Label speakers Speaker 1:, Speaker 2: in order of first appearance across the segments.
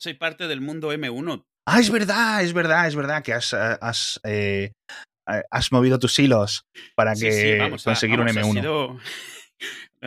Speaker 1: soy parte del mundo M1.
Speaker 2: Ah, es verdad, es verdad, es verdad que has, eh, has, eh, has movido tus hilos para que
Speaker 1: sí, vamos, a-
Speaker 2: conseguir
Speaker 1: vamos,
Speaker 2: un
Speaker 1: ha
Speaker 2: M1.
Speaker 1: sido-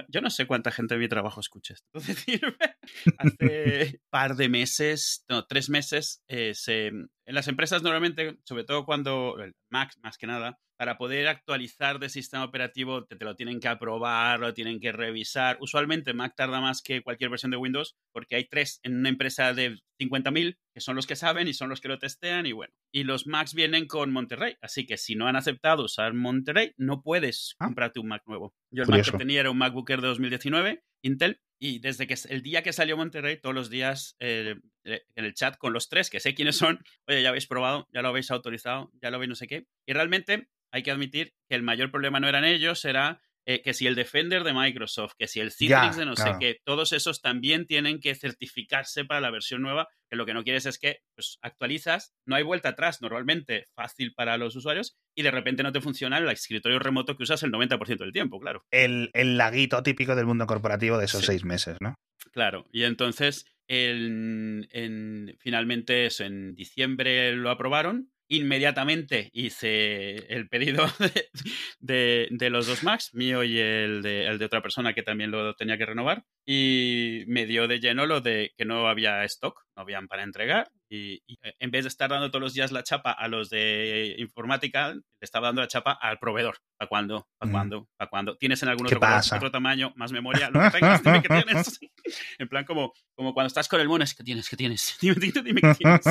Speaker 1: Yo no sé cuánta gente de mi trabajo escucha esto. Hace par de meses, no, tres meses, eh, se- en las empresas normalmente, sobre todo cuando el Mac más que nada, para poder actualizar de sistema operativo te, te lo tienen que aprobar, lo tienen que revisar. Usualmente Mac tarda más que cualquier versión de Windows porque hay tres en una empresa de 50.000 que son los que saben y son los que lo testean y bueno. Y los Macs vienen con Monterrey, así que si no han aceptado usar Monterrey, no puedes
Speaker 2: Ah.
Speaker 1: comprarte un Mac nuevo. Yo el
Speaker 2: Curioso.
Speaker 1: Mac que tenía era un MacBook Air de 2019, Intel, y desde que el día que salió Monterrey, todos los días eh, en el chat con los tres, que sé quiénes son, oye, ya habéis probado, ya lo habéis autorizado, ya lo habéis no sé qué. Y realmente hay que admitir que el mayor problema no eran ellos, era eh, que si el Defender de Microsoft, que si el Citrix
Speaker 2: Ya,
Speaker 1: de no
Speaker 2: claro.
Speaker 1: sé qué, todos esos también tienen que certificarse para la versión nueva, que lo que no quieres es que pues, actualizas, no hay vuelta atrás, normalmente fácil para los usuarios, y de repente no te funciona el escritorio remoto que usas el 90% del tiempo, claro.
Speaker 2: El, el laguito típico del mundo corporativo de esos
Speaker 1: Sí.
Speaker 2: seis meses, ¿no?
Speaker 1: Claro, y entonces el- en- finalmente eso, en diciembre lo aprobaron. Inmediatamente hice el pedido de, de- los dos Macs, mío y el de, el de otra persona que también lo tenía que renovar. Y me dio de lleno lo de que no había stock, no habían para entregar. Y, y, eh, en vez de estar dando todos los días la chapa a los de informática, le estaba dando la chapa al proveedor. ¿Para cuándo? ¿Para
Speaker 2: Mm.
Speaker 1: cuándo? ¿Para cuándo? ¿Tienes en algún
Speaker 2: ¿Qué
Speaker 1: otro, color, otro tamaño, más memoria? Lo que tengas, dime que tienes. En plan, como, como cuando estás con el mono, es que tienes, que tienes. Dime, dime, dime que tienes.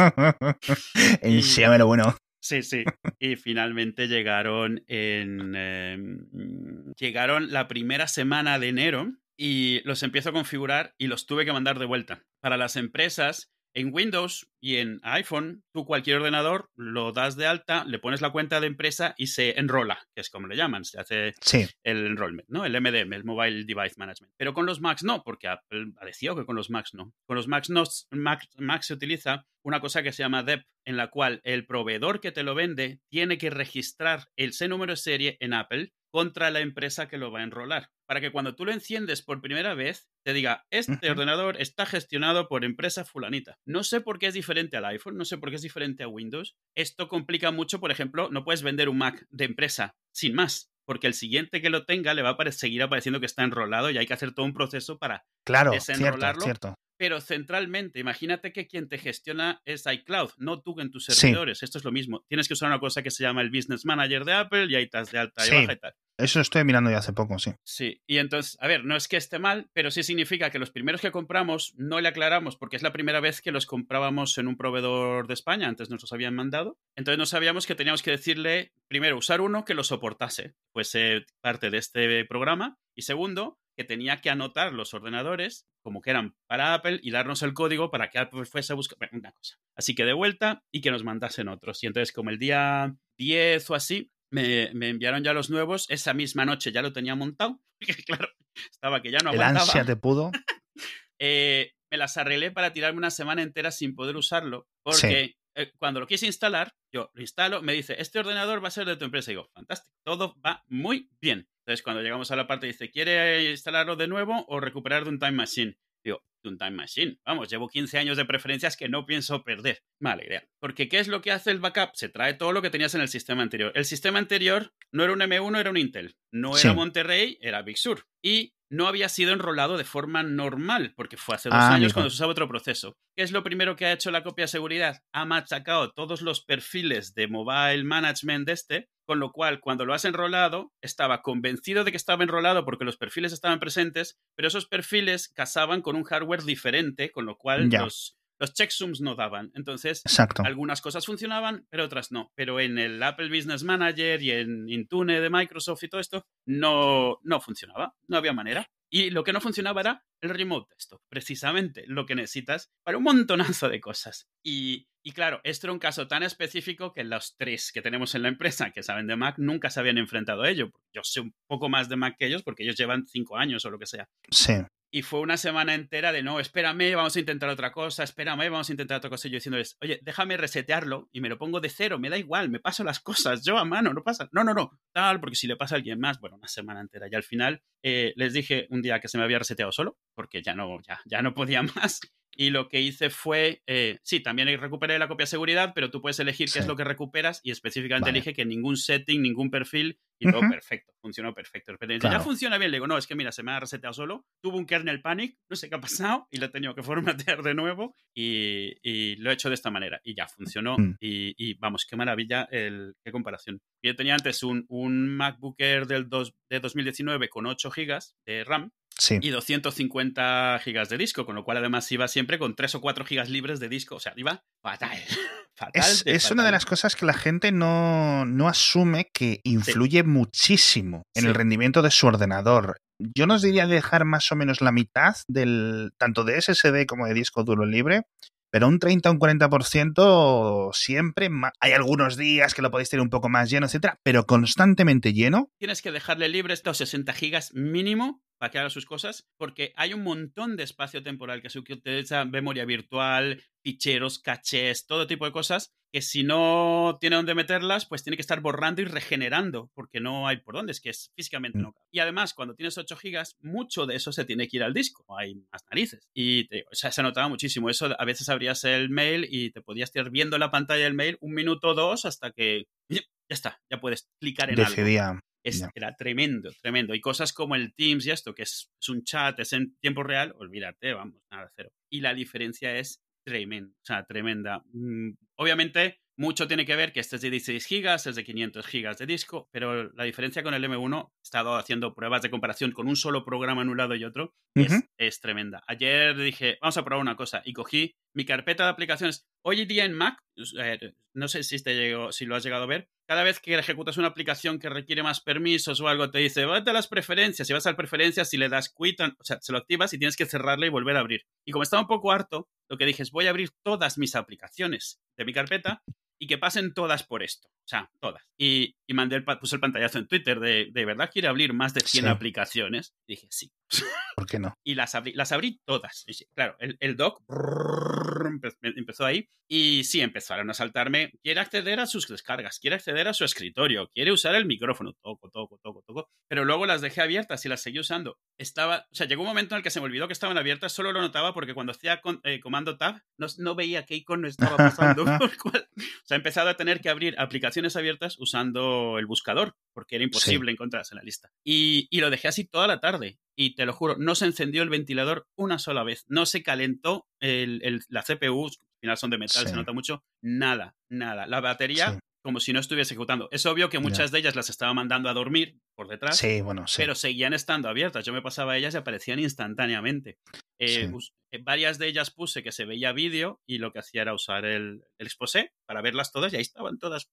Speaker 2: Enséñame lo bueno.
Speaker 1: Sí, sí. Y finalmente llegaron en. eh, llegaron la primera semana de enero y los empiezo a configurar y los tuve que mandar de vuelta. Para las empresas, en Windows y en iPhone, tú cualquier ordenador lo das de alta, le pones la cuenta de empresa y se enrola, que es como le llaman, se hace
Speaker 2: Sí,
Speaker 1: el enrollment, ¿no? El MDM, el Mobile Device Management. Pero con los Macs no, porque Apple ha decidido que con los Macs no. Con los Macs no, Mac, Mac se utiliza una cosa que se llama DEP, en la cual el proveedor que te lo vende tiene que registrar ese número de serie en Apple contra la empresa que lo va a enrolar. Para que cuando tú lo enciendes por primera vez, te diga, este ordenador está gestionado por empresa fulanita. No sé por qué es diferente al iPhone, no sé por qué es diferente a Windows. Esto complica mucho, por ejemplo, no puedes vender un Mac de empresa sin más, porque el siguiente que lo tenga le va a seguir apareciendo que está enrolado y hay que hacer todo un proceso para
Speaker 2: claro, cierto,
Speaker 1: desenrolarlo.
Speaker 2: cierto.
Speaker 1: Pero centralmente, imagínate que quien te gestiona es iCloud, no tú en tus
Speaker 2: Sí.
Speaker 1: servidores. Esto es lo mismo. Tienes que usar una cosa que se llama el Business Manager de Apple y ahí estás de alta y
Speaker 2: Sí.
Speaker 1: baja y tal.
Speaker 2: Eso estoy mirando ya hace poco, sí.
Speaker 1: Sí, y entonces, a ver, no es que esté mal, pero sí significa que los primeros que compramos no le aclaramos porque es la primera vez que los comprábamos en un proveedor de España, antes nos los habían mandado. Entonces no sabíamos que teníamos que decirle, primero, usar uno que lo soportase, pues parte de este programa, y segundo, que tenía que anotar los ordenadores como que eran para Apple y darnos el código para que Apple fuese a buscar bueno, una cosa. Así que de vuelta y que nos mandasen otros. Y entonces como el día 10 o así, me, me enviaron ya los nuevos, esa misma noche ya lo tenía montado, claro, estaba que ya no
Speaker 2: El
Speaker 1: aguantaba.
Speaker 2: ansia te pudo.
Speaker 1: Eh, me las arreglé para tirarme una semana entera sin poder usarlo, porque eh, cuando lo quise instalar, yo lo instalo, me dice, este ordenador va a ser de tu empresa. Y digo, fantástico, todo va muy bien. Entonces, cuando llegamos a la parte, dice, ¿quiere instalarlo de nuevo o recuperar de un Time Machine? Digo, de un Time Machine. Vamos, llevo 15 años de preferencias que no pienso perder. Vale, idea. Porque ¿qué es lo que hace el backup? Se trae todo lo que tenías en el sistema anterior. El sistema anterior no era un M1, era un Intel. No era. Monterrey, era Big Sur. Y no había sido enrolado de forma normal, porque fue hace dos
Speaker 2: Ah,
Speaker 1: años cuando se usaba otro proceso. ¿Qué es lo primero que ha hecho la copia de seguridad? Ha machacado todos los perfiles de mobile management de este, con lo cual cuando lo has enrolado, estaba convencido de que estaba enrolado porque los perfiles estaban presentes, pero esos perfiles casaban con un hardware diferente, con lo cual los, los checksums no daban. Entonces,
Speaker 2: Exacto.
Speaker 1: algunas cosas funcionaban, pero otras no. Pero en el Apple Business Manager y en Intune de Microsoft y todo esto, no, no funcionaba. No había manera. Y lo que no funcionaba era el remote desktop, precisamente lo que necesitas para un montonazo de cosas. Y, y claro, esto era un caso tan específico que los tres que tenemos en la empresa que saben de Mac nunca se habían enfrentado a ello. Yo sé un poco más de Mac que ellos porque ellos llevan cinco años o lo que sea.
Speaker 2: Sí.
Speaker 1: Y fue una semana entera de no, espérame, vamos a intentar otra cosa, espérame, vamos a intentar otra cosa. Y yo diciéndoles, oye, déjame resetearlo y me lo pongo de cero, me da igual, me paso las cosas, yo a mano, no pasa. No, no, no, tal, porque si le pasa a alguien más, bueno, una semana entera. Y al final eh, les dije un día que se me había reseteado solo, porque ya no, ya, ya no podía más. Y lo que hice fue, eh, sí, también recuperé la copia de seguridad, pero tú puedes elegir qué es lo que recuperas y específicamente
Speaker 2: Vale.
Speaker 1: elige que ningún setting, ningún perfil y todo
Speaker 2: Ujú.
Speaker 1: perfecto, funcionó perfecto.
Speaker 2: Claro.
Speaker 1: ya funciona bien, le digo, no, es que mira, se me ha reseteado solo, tuvo un kernel panic, no sé qué ha pasado y lo he tenido que formatear de nuevo y, y lo he hecho de esta manera y ya funcionó
Speaker 2: Mm.
Speaker 1: y, y vamos, qué maravilla, el, qué comparación. Yo tenía antes un, un MacBook Air del dos- de 2019 con 8 GB de RAM
Speaker 2: Sí.
Speaker 1: y 250 gigas de disco, con lo cual además iba siempre con 3 o 4 gigas libres de disco. O sea, iba fatal. fatal
Speaker 2: Es, una de las cosas que la gente no, no asume que influye muchísimo en
Speaker 1: Sí.
Speaker 2: el rendimiento de su ordenador. Yo nos diría dejar más o menos la mitad del tanto de SSD como de disco duro libre, pero un 30 o un 40% siempre. Hay algunos días que lo podéis tener un poco más lleno, etcétera, pero constantemente lleno.
Speaker 1: Tienes que dejarle libre estos 60 gigas mínimo para que haga sus cosas, porque hay un montón de espacio temporal que se utiliza memoria virtual, ficheros, cachés, todo tipo de cosas, que si no tiene dónde meterlas, pues tiene que estar borrando y regenerando, porque no hay por dónde, es que es físicamente
Speaker 2: Mm.
Speaker 1: no. Y además, cuando tienes 8 gigas, mucho de eso se tiene que ir al disco, hay más narices. Y te digo, o sea, se notaba muchísimo eso, a veces abrías el mail y te podías estar viendo la pantalla del mail un minuto o dos hasta que ya está, ya puedes clicar en algo. Es-
Speaker 2: Ya.
Speaker 1: Era tremendo, tremendo. Y cosas como el Teams y esto, que es, es un chat, es en tiempo real, olvídate, vamos, nada, cero. Y la diferencia es tremenda, o sea, tremenda. Mm, obviamente, mucho tiene que ver que este es de 16 gigas, es de 500 gigas de disco, pero la diferencia con el M1, he estado haciendo pruebas de comparación con un solo programa en un lado y otro, es, tremenda. Ayer dije, vamos a probar una cosa, y cogí mi carpeta de aplicaciones. Hoy día en Mac, eh, no sé si, te llegó, si lo has llegado a ver, cada vez que ejecutas una aplicación que requiere más permisos o algo, te dice, vete a las preferencias. Si vas a preferencias y le das quit, o sea, se lo activas y tienes que cerrarla y volver a abrir. Y como estaba un poco harto, lo que dije es, voy a abrir todas mis aplicaciones de mi carpeta y que pasen todas por esto. O sea, todas. Y, y mandé el, puse el pantallazo en Twitter de, ¿de verdad quiere abrir más de 100
Speaker 2: Sí.
Speaker 1: aplicaciones? dije, sí.
Speaker 2: ¿Por qué no?
Speaker 1: Y las abrí, las abrí todas. Y sí, claro, el, el doc brrr, empezó ahí y sí, empezaron a saltarme. Quiere acceder a sus descargas, quiere acceder a su escritorio, quiere usar el micrófono. Toco, toco, toco, toco. Pero luego las dejé abiertas y las seguí usando. Estaba, o sea, llegó un momento en el que se me olvidó que estaban abiertas, solo lo notaba porque cuando hacía con- eh, comando tab no, no veía qué icono estaba pasando. por. O sea, he empezado a tener que abrir aplicaciones abiertas usando el buscador porque era imposible encontrarse en la lista. Y, y lo dejé así toda la tarde. Y te lo juro, no se encendió el ventilador una sola vez. No se calentó el, el- la CPU, al final son de metal,
Speaker 2: Sí.
Speaker 1: se nota mucho. Nada, nada. La batería,
Speaker 2: Sí.
Speaker 1: como si no estuviese ejecutando. Es obvio que muchas de ellas las estaba mandando a dormir por detrás.
Speaker 2: Sí, bueno, sí.
Speaker 1: Pero seguían estando abiertas. Yo me pasaba a ellas y aparecían instantáneamente. Eh,
Speaker 2: Sí.
Speaker 1: eh, varias de ellas puse que se veía vídeo y lo que hacía era usar el, el exposé para verlas todas y ahí estaban todas.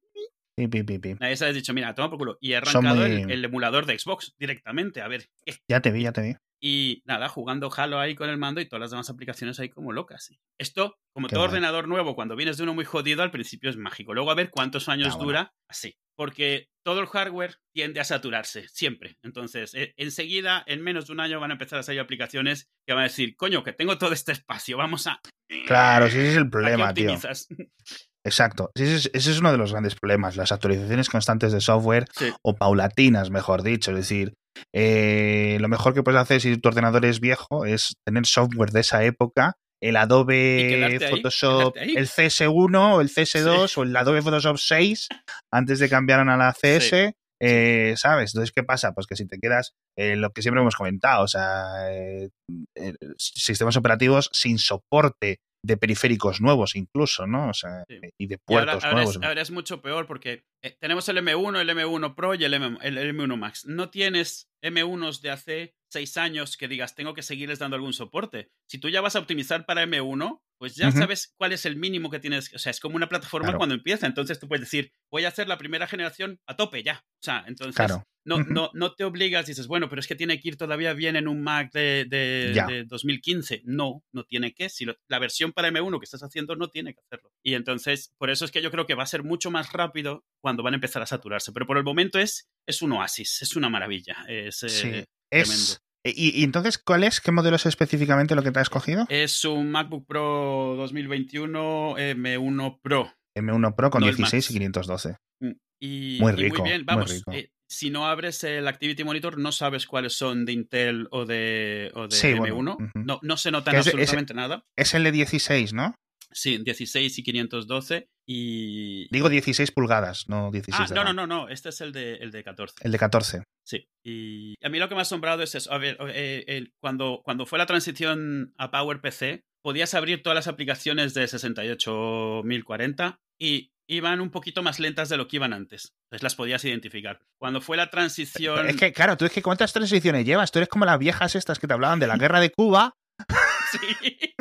Speaker 2: Pi, pi, pi, pi.
Speaker 1: Nadie se ha dicho, mira, toma por culo. Y he arrancado
Speaker 2: muy-
Speaker 1: el, el emulador de Xbox directamente, a ver.
Speaker 2: Ya te vi, ya te vi.
Speaker 1: Y nada, jugando Halo ahí con el mando y todas las demás aplicaciones ahí como locas. Esto, como
Speaker 2: Qué
Speaker 1: todo ordenador nuevo, cuando vienes de uno muy jodido, al principio es mágico. Luego a ver cuántos años
Speaker 2: Ah, bueno.
Speaker 1: dura así. Porque todo el hardware tiende a saturarse, siempre. Entonces, e- enseguida, en menos de un año, van a empezar a salir aplicaciones que van a decir, coño, que tengo todo este espacio, vamos a...
Speaker 2: Claro, sí, ese es el
Speaker 1: ¿A qué
Speaker 2: problema, tío. Exacto. Ese es, ese es uno de los grandes problemas, las actualizaciones constantes de software
Speaker 1: Sí.
Speaker 2: o paulatinas, mejor dicho. Es decir, eh, lo mejor que puedes hacer si tu ordenador es viejo es tener software de esa época, el Adobe Photoshop,
Speaker 1: ahí.
Speaker 2: el CS1 o el CS2 o el Adobe Photoshop 6 antes de cambiar a la CS. eh, ¿Sabes? Entonces, ¿qué pasa? Pues que si te quedas, eh, lo que siempre hemos comentado, o sea, eh, eh, sistemas operativos sin soporte de periféricos nuevos incluso, ¿no? O sea,
Speaker 1: Sí.
Speaker 2: y de
Speaker 1: Y ahora,
Speaker 2: puertos
Speaker 1: ahora
Speaker 2: nuevos.
Speaker 1: es, ahora es mucho peor porque eh, tenemos el M1, el M1 Pro y el, M, el M1 Max. No tienes M1s de hace seis años que digas, tengo que seguirles dando algún soporte. Si tú ya vas a optimizar para M1, pues ya sabes cuál es el mínimo que tienes. O sea, es como una plataforma
Speaker 2: Claro.
Speaker 1: cuando empieza. Entonces tú puedes decir, voy a hacer la primera generación a tope ya. O sea, entonces
Speaker 2: Claro.
Speaker 1: no, no, no te obligas y dices, bueno, pero es que tiene que ir todavía bien en un Mac de, de- de 2015. No, no tiene que. Si lo- la versión para M1 que estás haciendo no tiene que hacerlo. Y entonces, por eso es que yo creo que va a ser mucho más rápido cuando van a empezar a saturarse. Pero por el momento es, es un oasis, es una maravilla. Es, eh,
Speaker 2: Sí.
Speaker 1: tremendo.
Speaker 2: Es, y, y entonces, ¿cuál es? ¿Qué modelo es específicamente lo que te has cogido?
Speaker 1: Es un MacBook Pro 2021 M1 Pro.
Speaker 2: M1 Pro con
Speaker 1: no el
Speaker 2: 16
Speaker 1: Max.
Speaker 2: y 512.
Speaker 1: Mm. Y
Speaker 2: muy
Speaker 1: y
Speaker 2: rico.
Speaker 1: bien,
Speaker 2: muy
Speaker 1: vamos.
Speaker 2: rico.
Speaker 1: eh, si no abres el Activity Monitor, no sabes cuáles son de Intel o de, o de
Speaker 2: Sí,
Speaker 1: M1.
Speaker 2: bueno, ujú.
Speaker 1: no, no se notan
Speaker 2: es
Speaker 1: absolutamente nada.
Speaker 2: Es el de 16, ¿no?
Speaker 1: Sí, 16 y 512. Y.
Speaker 2: Digo 16 pulgadas, no 16
Speaker 1: Ah,
Speaker 2: de
Speaker 1: no, no, no, no. Este es el de, el de 14.
Speaker 2: El de 14.
Speaker 1: Sí. Y a mí lo que me ha asombrado es eso. A ver, eh, cuando, cuando fue la transición a PowerPC, podías abrir todas las aplicaciones de 68040 y iban un poquito más lentas de lo que iban antes. Entonces las podías identificar. Cuando fue la transición.
Speaker 2: Es que, claro, tú es que ¿cuántas transiciones llevas? Tú eres como las viejas estas que te hablaban de la guerra de Cuba.
Speaker 1: Sí.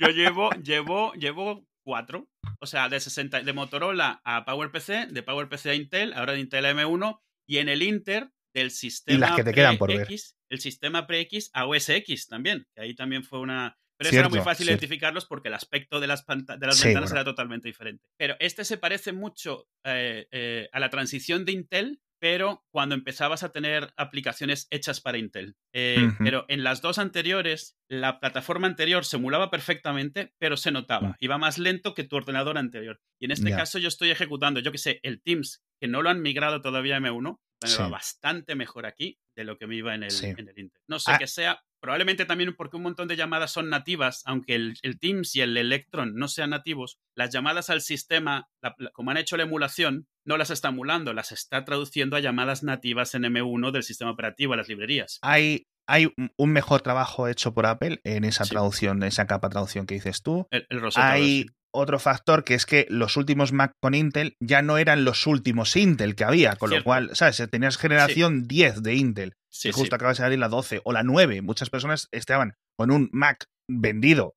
Speaker 1: Yo llevo, llevo, llevo cuatro. O sea, de 60, de Motorola a PowerPC, de PowerPC a Intel, ahora de Intel a M1, y en el Inter del sistema
Speaker 2: Y las que te quedan por ver.
Speaker 1: pre-X, el sistema pre-X a OS X también, que ahí también fue una... Pero eso era muy fácil
Speaker 2: cierto.
Speaker 1: identificarlos porque el aspecto de las, de las
Speaker 2: Sí,
Speaker 1: ventanas
Speaker 2: bueno.
Speaker 1: era totalmente diferente. Pero este se parece mucho eh, eh, a la transición de Intel, pero cuando empezabas a tener aplicaciones hechas para Intel. Eh. Pero en las dos anteriores, la plataforma anterior se emulaba perfectamente, pero se notaba.
Speaker 2: Mm.
Speaker 1: Iba más lento que tu ordenador anterior. Y en este caso yo estoy ejecutando, yo que sé, el Teams, que no lo han migrado todavía a M1, me
Speaker 2: Sí.
Speaker 1: va bastante mejor aquí de lo que me iba en el,
Speaker 2: Sí.
Speaker 1: en el Intel. No sé
Speaker 2: Ah.
Speaker 1: que sea, probablemente también porque un montón de llamadas son nativas, aunque el, el Teams y el Electron no sean nativos, las llamadas al sistema, la- la- como han hecho la emulación, no las está emulando, las está traduciendo a llamadas nativas en M1 del sistema operativo, a las librerías.
Speaker 2: Hay, hay un- mejor trabajo hecho por Apple en esa
Speaker 1: Sí.
Speaker 2: traducción, esa capa traducción que dices tú.
Speaker 1: El, el Rosetta
Speaker 2: Hay otro factor que es que los últimos Mac con Intel ya no eran los últimos Intel que había, con lo cual, ¿sabes? Tenías generación 10 de Intel.
Speaker 1: Sí,
Speaker 2: y
Speaker 1: sí.
Speaker 2: justo acaba de salir la 12 o la 9. Muchas personas estaban con un Mac vendido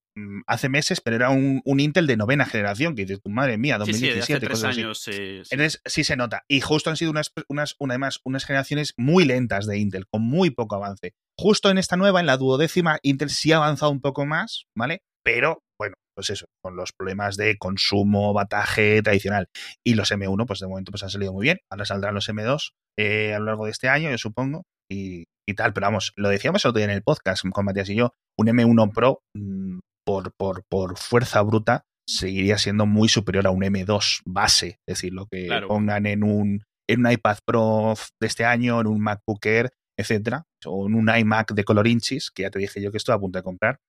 Speaker 2: hace meses, pero era un, un Intel de novena generación, que dices, madre mía,
Speaker 1: Sí, sí, de
Speaker 2: 2017,
Speaker 1: hace tres
Speaker 2: cosas
Speaker 1: años. sí, sí.
Speaker 2: Entonces, sí se nota. Y justo han sido unas, unas, una, además, unas generaciones muy lentas de Intel, con muy poco avance. Justo en esta nueva, en la duodécima, Intel sí ha avanzado un poco más, ¿vale? Pero, bueno, pues eso, con los problemas de consumo, bataje tradicional. Y los M1, pues de momento pues han salido muy bien. Ahora saldrán los M2 eh, a lo largo de este año, yo supongo, y, y tal. Pero vamos, lo decíamos el otro día en el podcast con Matías y yo, un M1 Pro, mm, por, por, por fuerza bruta, seguiría siendo muy superior a un M2 base. Es decir, lo que
Speaker 1: Claro.
Speaker 2: pongan en un, en un iPad Pro de este año, en un MacBook Air, etcétera, o en un iMac de color inchis, que ya te dije yo que estoy a punto de comprar,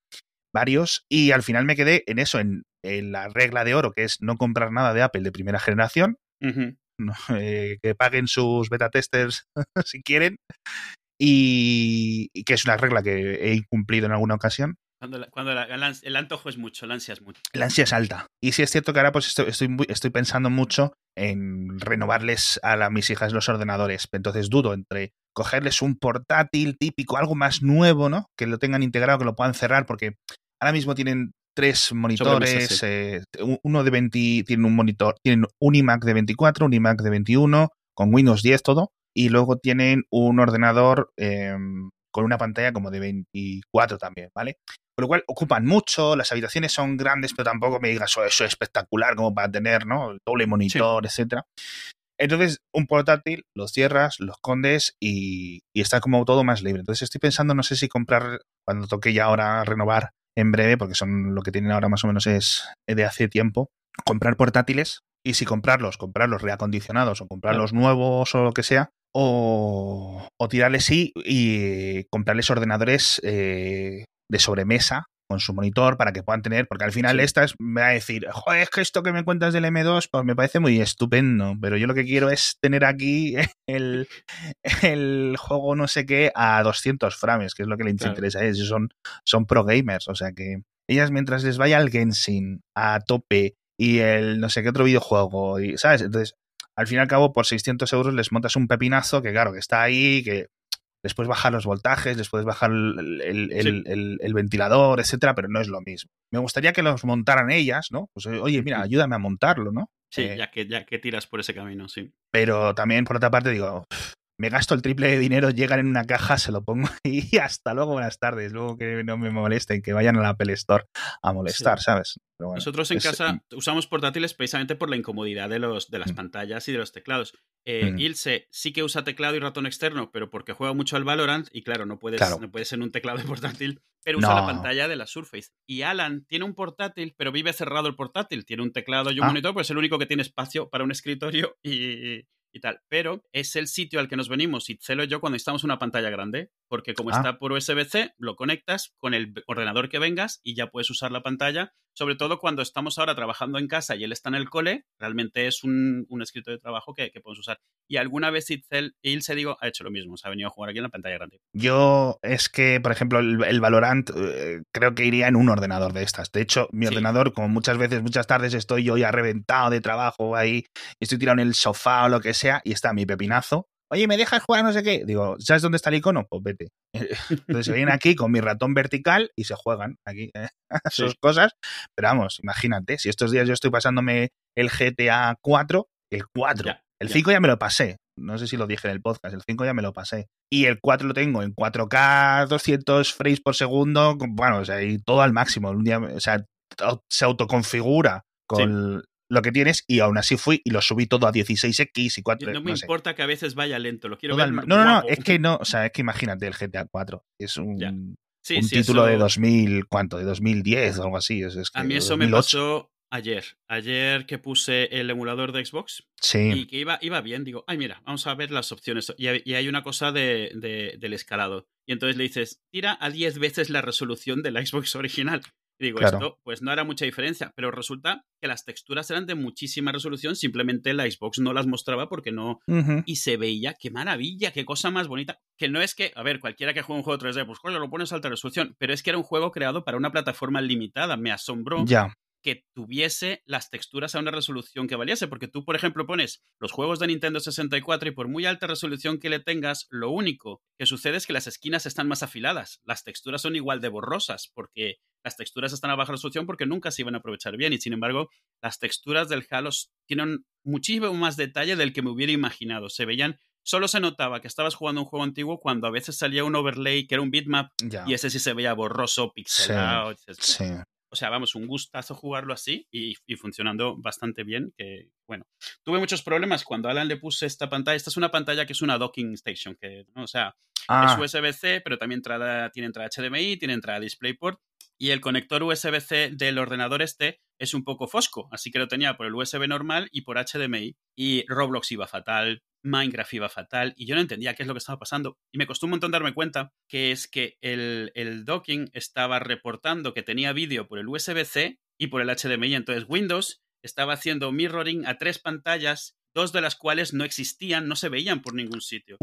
Speaker 2: varios, y al final me quedé en eso, en, en la regla de oro, que es no comprar nada de Apple de primera generación, eh, que paguen sus beta testers si quieren, y, y que es una regla que he incumplido en alguna ocasión.
Speaker 1: Cuando, la- cuando la- el, el antojo es mucho, la ansia es mucho.
Speaker 2: La ansia es alta. Y sí es cierto que ahora pues estoy, estoy, estoy pensando mucho en renovarles a la- mis hijas los ordenadores. Entonces dudo entre cogerles un portátil típico, algo más nuevo, ¿no? Que lo tengan integrado, que lo puedan cerrar, porque ahora mismo tienen tres monitores,
Speaker 1: sí.
Speaker 2: eh, uno de 20, tienen un monitor, tienen un iMac de 24, un iMac de 21, con Windows 10 todo, y luego tienen un ordenador eh, con una pantalla como de 24 también, ¿vale? Con lo cual ocupan mucho, las habitaciones son grandes, pero tampoco me digas, "Oh, eso es espectacular como para tener, ¿no? El doble monitor, etcétera. Entonces, un portátil, lo cierras, lo escondes y, y está como todo más libre. Entonces, estoy pensando, no sé si comprar, cuando toque ya ahora renovar en breve, porque son lo que tienen ahora más o menos es de hace tiempo, comprar portátiles y si comprarlos, comprarlos reacondicionados o comprarlos nuevos o lo que sea, o, o tirarles sí y comprarles ordenadores eh, de sobremesa con su monitor para que puedan tener, porque al final
Speaker 1: Sí.
Speaker 2: estas me va a decir, joder, es que esto que me cuentas del M2, pues me parece muy estupendo, pero yo lo que quiero es tener aquí el, el juego no sé qué a 200 frames, que es lo que les
Speaker 1: Claro.
Speaker 2: interesa a ellos, son, son pro gamers, o sea que ellas mientras les vaya el Genshin a tope y el no sé qué otro videojuego, y, ¿sabes? Entonces, al fin y al cabo, por 600 euros les montas un pepinazo que, claro, que está ahí, que les puedes bajar los voltajes, les puedes bajar el, el- el-
Speaker 1: Sí.
Speaker 2: el- el ventilador, etcétera, pero no es lo mismo. Me gustaría que los montaran ellas, ¿no? Pues, oye, mira, ayúdame a montarlo, ¿no?
Speaker 1: Sí,
Speaker 2: Eh,
Speaker 1: ya, que, ya que tiras por ese camino, sí.
Speaker 2: Pero también, por otra parte, digo, "Pff, me gasto el triple de dinero, llegan en una caja, se lo pongo y hasta luego, buenas tardes. Luego que no me molesten, que vayan a la Apple Store a molestar, ¿sabes?
Speaker 1: Nosotros en casa usamos portátiles precisamente por la incomodidad de, los, de las mm. pantallas y de los teclados. Eh, mm. Ilse sí que usa teclado y ratón externo, pero porque juega mucho al Valorant y claro, no puedes, no puedes en un teclado de portátil, pero usa la pantalla de la Surface. Y Alan tiene un portátil, pero vive cerrado el portátil. Tiene un teclado y un ah. monitor, pues es el único que tiene espacio para un escritorio y, y tal. Pero es el sitio al que nos venimos, y Celo y yo, cuando necesitamos una pantalla grande, porque como ah. está por USB-C, lo conectas con el ordenador que vengas y ya puedes usar la pantalla. Sobre todo cuando estamos ahora trabajando en casa y él está en el cole, realmente es un, un escritorio de trabajo que, que, podemos usar. Y alguna vez Itzel, se digo, ha hecho lo mismo, se ha venido a jugar aquí en la pantalla grande.
Speaker 2: Yo es que, por ejemplo, el, Valorant eh, creo que iría en un ordenador de estas. De hecho, mi ordenador, como muchas veces, muchas tardes estoy yo ya reventado de trabajo ahí, estoy tirado en el sofá o lo que sea, y está mi pepinazo oye, ¿me dejas jugar no sé qué? Digo, ¿sabes dónde está el icono? Pues vete. Entonces se vienen aquí con mi ratón vertical y se juegan aquí ¿eh? sus cosas. Pero vamos, imagínate, si estos días yo estoy pasándome el GTA 4, el 4, el 5 ya me lo pasé. No sé si lo dije en el podcast, el 5 ya me lo pasé. Y el 4 lo tengo en 4K, 200 frames por segundo, bueno, o sea, y todo al máximo. Un día, o sea, se autoconfigura con lo que tienes y aún así fui y lo subí todo a 16x y 4
Speaker 1: No me importa que a veces vaya lento, lo quiero ver.
Speaker 2: No, no, no, es que no, o sea, es que imagínate el GTA 4, es un, un título de 2000, ¿cuánto? De 2010 o algo así. Es,
Speaker 1: a mí eso me pasó ayer, ayer que puse el emulador de Xbox sí. y que iba, iba bien, digo, ay mira, vamos a ver las opciones y, hay una cosa de, del escalado. Y entonces le dices, tira a 10 veces la resolución de la Xbox original. Y digo, esto pues no hará mucha diferencia, pero resulta que las texturas eran de muchísima resolución, simplemente la Xbox no las mostraba porque no... Y se veía, qué maravilla, qué cosa más bonita. Que no es que, a ver, cualquiera que juegue un juego 3D, pues coño, lo pones a alta resolución, pero es que era un juego creado para una plataforma limitada, me asombró.
Speaker 2: Ya
Speaker 1: que tuviese las texturas a una resolución que valiese, porque tú, por ejemplo, pones los juegos de Nintendo 64 y por muy alta resolución que le tengas, lo único que sucede es que las esquinas están más afiladas, las texturas son igual de borrosas, porque las texturas están a baja resolución porque nunca se iban a aprovechar bien y sin embargo las texturas del Halo tienen muchísimo más detalle del que me hubiera imaginado, se veían solo se notaba que estabas jugando un juego antiguo cuando a veces salía un overlay que era un bitmap y ese sí se veía borroso, pixelado.
Speaker 2: sí.
Speaker 1: O sea, vamos, un gustazo jugarlo así y, funcionando bastante bien. Que, bueno, tuve muchos problemas cuando Alan le puse esta pantalla. Esta es una pantalla que es una docking station, que, o sea, es ah. USB-C, pero también tiene entrada HDMI, tiene entrada DisplayPort. Y el conector USB-C del ordenador este es un poco fosco, así que lo tenía por el USB normal y por HDMI. Y Roblox iba fatal, Minecraft iba fatal y yo no entendía qué es lo que estaba pasando. Y me costó un montón darme cuenta que es que el, el docking estaba reportando que tenía vídeo por el USB-C y por el HDMI. Entonces Windows estaba haciendo mirroring a tres pantallas dos de las cuales no existían, no se veían por ningún sitio.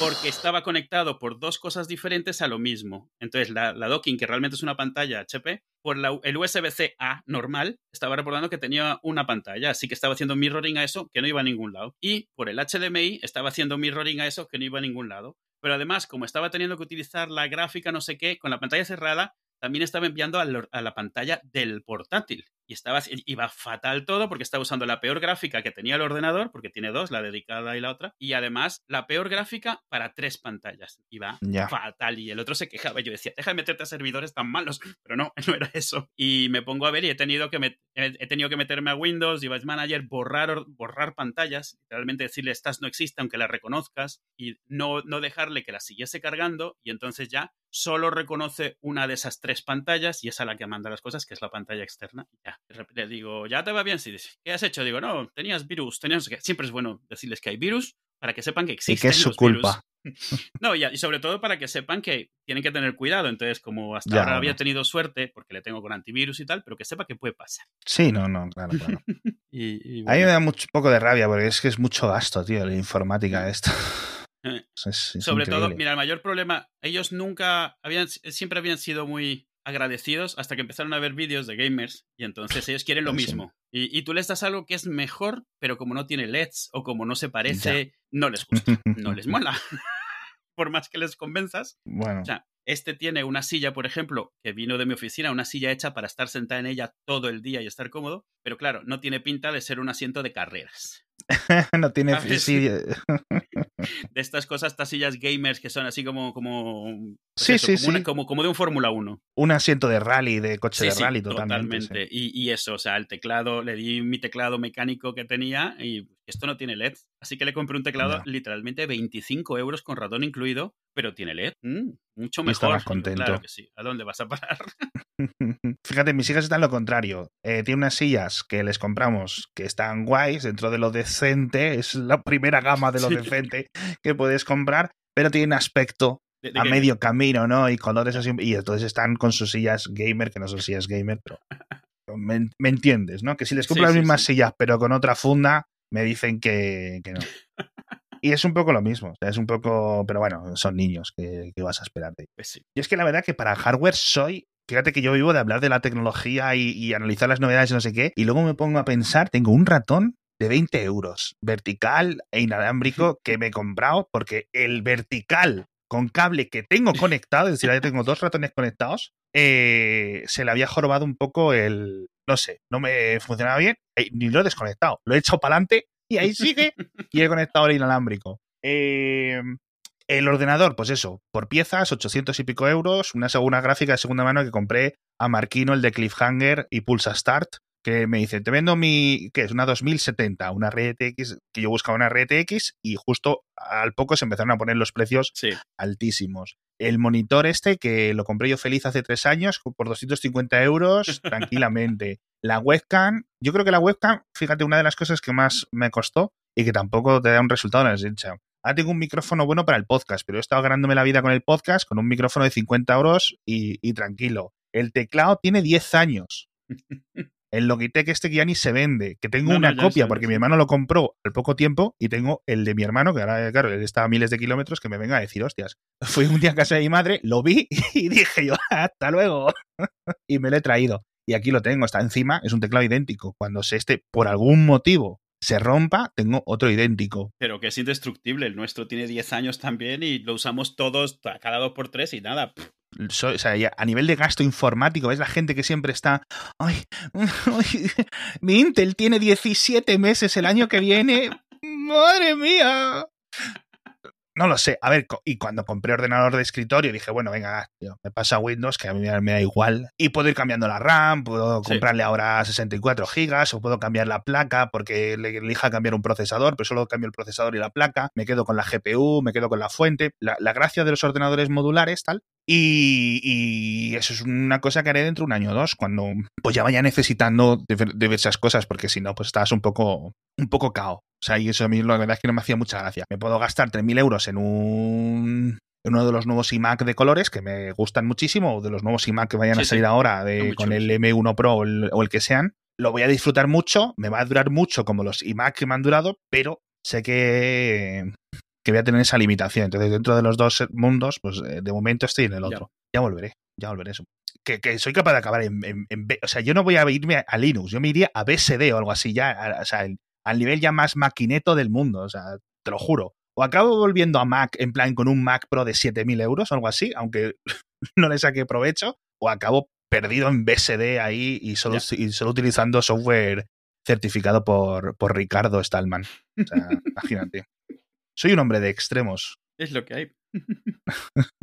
Speaker 1: Porque estaba conectado por dos cosas diferentes a lo mismo. Entonces, la, docking, que realmente es una pantalla HP, por el USB-C A normal, estaba reportando que tenía una pantalla, así que estaba haciendo mirroring a eso, que no iba a ningún lado. Y por el HDMI estaba haciendo mirroring a eso, que no iba a ningún lado. Pero además, como estaba teniendo que utilizar la gráfica no sé qué, con la pantalla cerrada, también estaba enviando a, la pantalla del portátil. Y estaba, iba fatal todo porque estaba usando la peor gráfica que tenía el ordenador, porque tiene dos, la dedicada y la otra, y además la peor gráfica para tres pantallas. Iba fatal. Y el otro se quejaba. Yo decía, deja de meterte a servidores tan malos, pero no, no era eso. Y me pongo a ver y he tenido que, he tenido que meterme a Windows, Device Manager, borrar, borrar pantallas, literalmente decirle, estas no existen, aunque las reconozcas, y no, no dejarle que las siguiese cargando, y entonces ya solo reconoce una de esas tres pantallas y es a la que manda las cosas, que es la pantalla externa. Ya, le digo, ¿ya te va bien? Sí, ¿qué has hecho? Digo, no, tenías virus, tenías que siempre es bueno decirles que hay virus para que sepan que existen.
Speaker 2: Y que es su culpa.
Speaker 1: No, y, sobre todo para que sepan que tienen que tener cuidado. Entonces, como hasta ahora había tenido suerte, porque le tengo con antivirus y tal, pero que sepa que puede pasar.
Speaker 2: Sí, no, no, claro, claro. y, A mí me da mucho, poco de rabia porque es que es mucho gasto, tío, la informática esto.
Speaker 1: Eh, sobre todo, mira, el mayor problema, ellos nunca habían, siempre habían sido muy agradecidos hasta que empezaron a ver vídeos de gamers y entonces ellos quieren lo mismo. Y, tú les das algo que es mejor, pero como no tiene LEDs o como no se parece, no les gusta, no les mola. Por más que les convenzas.
Speaker 2: Bueno.
Speaker 1: O sea, este tiene una silla, por ejemplo, que vino de mi oficina, una silla hecha para estar sentada en ella todo el día y estar cómodo, pero claro, no tiene pinta de ser un asiento de carreras.
Speaker 2: no tiene.
Speaker 1: De estas cosas, estas sillas gamers que son así como. como
Speaker 2: pues sí, sí,
Speaker 1: como,
Speaker 2: sí.
Speaker 1: como, como, de un Fórmula 1.
Speaker 2: Un asiento de rally, de coche de rally, totalmente.
Speaker 1: totalmente. Y, y eso, o sea, el teclado, le di mi teclado mecánico que tenía y esto no tiene LED. Así que le compré un teclado
Speaker 2: Ya.
Speaker 1: literalmente 25 euros con ratón incluido, pero tiene LED. Mm, mucho mejor.
Speaker 2: estarás contento.
Speaker 1: Claro que sí. ¿A dónde vas a parar?
Speaker 2: Fíjate, mis hijas están lo contrario. Eh, tiene unas sillas que les compramos que están guays dentro de lo decente. Es la primera gama de lo
Speaker 1: Sí.
Speaker 2: decente que puedes comprar, pero tiene aspecto
Speaker 1: De- de
Speaker 2: a
Speaker 1: que-
Speaker 2: medio camino, ¿no? Y colores así. Y entonces están con sus sillas gamer, que no son sillas gamer, pero. Me, me entiendes, ¿no? Que si les compro
Speaker 1: Sí,
Speaker 2: las
Speaker 1: sí,
Speaker 2: mismas sillas, pero con otra funda, me dicen que, que no. Y es un poco lo mismo. Es un poco. Pero bueno, son niños. que vas a esperar de ellos?
Speaker 1: Pues sí.
Speaker 2: Y es que la verdad que para hardware soy. Fíjate que yo vivo de hablar de la tecnología y, y analizar las novedades y no sé qué. Y luego me pongo a pensar, tengo un ratón de 20 euros, vertical e inalámbrico, que me he comprado porque el vertical con cable que tengo conectado, es decir, ahí tengo dos ratones conectados, eh, se le había jorobado un poco el... No sé, no me funcionaba bien, eh, ni lo he desconectado. Lo he echado para adelante y ahí sigue y he conectado el inalámbrico. Eh, el ordenador, pues eso, por piezas, 800 y pico euros, una segunda gráfica de segunda mano que compré a Marquino, el de Cliffhanger y Pulsa Start, que me dice, te vendo mi, ¿qué es? Una 2070, una RTX, que yo buscaba una RTX y justo al poco se empezaron a poner los precios
Speaker 1: Sí.
Speaker 2: altísimos. El monitor este, que lo compré yo feliz hace tres años, por 250 euros, tranquilamente. La webcam, yo creo que la webcam, fíjate, una de las cosas que más me costó y que tampoco te da un resultado en el Snapchat. Ahora tengo un micrófono bueno para el podcast, pero he estado ganándome la vida con el podcast con un micrófono de 50 euros y, y tranquilo. El teclado tiene 10 años. El Logitech este que ya ni se vende, que tengo
Speaker 1: No,
Speaker 2: una
Speaker 1: no
Speaker 2: copia porque mi hermano lo compró al poco tiempo y tengo el de mi hermano, que ahora, claro, él está a miles de kilómetros, que me venga a decir, hostias. Fui un día a casa de mi madre, lo vi y dije yo, hasta luego. y me lo he traído. Y aquí lo tengo, está encima, es un teclado idéntico. Cuando se este, por algún motivo, se rompa, tengo otro idéntico.
Speaker 1: Pero que es indestructible. El nuestro tiene 10 años también y lo usamos todos cada dos por tres y nada. pff,
Speaker 2: A nivel de gasto informático, ves la gente que siempre está, ay, ay, mi Intel tiene 17 meses el año que viene, madre mía. No lo sé, a ver, y cuando compré ordenador de escritorio dije, bueno, venga, tío, me pasa Windows, que a mí me da igual, y puedo ir cambiando la RAM, puedo
Speaker 1: Sí.
Speaker 2: comprarle ahora 64 gigas, o puedo cambiar la placa porque le elija cambiar un procesador, pero solo cambio el procesador y la placa, me quedo con la GPU, me quedo con la fuente, la, la gracia de los ordenadores modulares, tal, y, y eso es una cosa que haré dentro de un año o dos, cuando pues ya vaya necesitando diver- diversas cosas, porque si no, pues estás un poco, un poco cao. O sea, y eso a mí la verdad es que no me hacía mucha gracia. Me puedo gastar 3.000 euros en un en uno de los nuevos iMac de colores que me gustan muchísimo, o de los nuevos iMac que vayan
Speaker 1: Sí,
Speaker 2: a
Speaker 1: sí.
Speaker 2: salir ahora de, con
Speaker 1: chulos.
Speaker 2: el M1 Pro o el, o el que sean. Lo voy a disfrutar mucho, me va a durar mucho como los iMac que me han durado, pero sé que, que voy a tener esa limitación. Entonces, dentro de los dos mundos, pues eh, de momento estoy en el otro. Ya, volveré, ya volveré. eso. Que, que soy capaz de acabar en, en- O sea, yo no voy a irme a, a Linux, yo me iría a BSD o algo así, ya, a- o sea, el- al nivel ya más maquineto del mundo, o sea, te lo juro. O acabo volviendo a Mac en plan con un Mac Pro de 7.000 euros o algo así, aunque no le saque provecho, o acabo perdido en BSD ahí y solo, y solo utilizando software certificado por, por Ricardo Stallman. O sea, imagínate. Soy un hombre de extremos.
Speaker 1: Es lo que hay.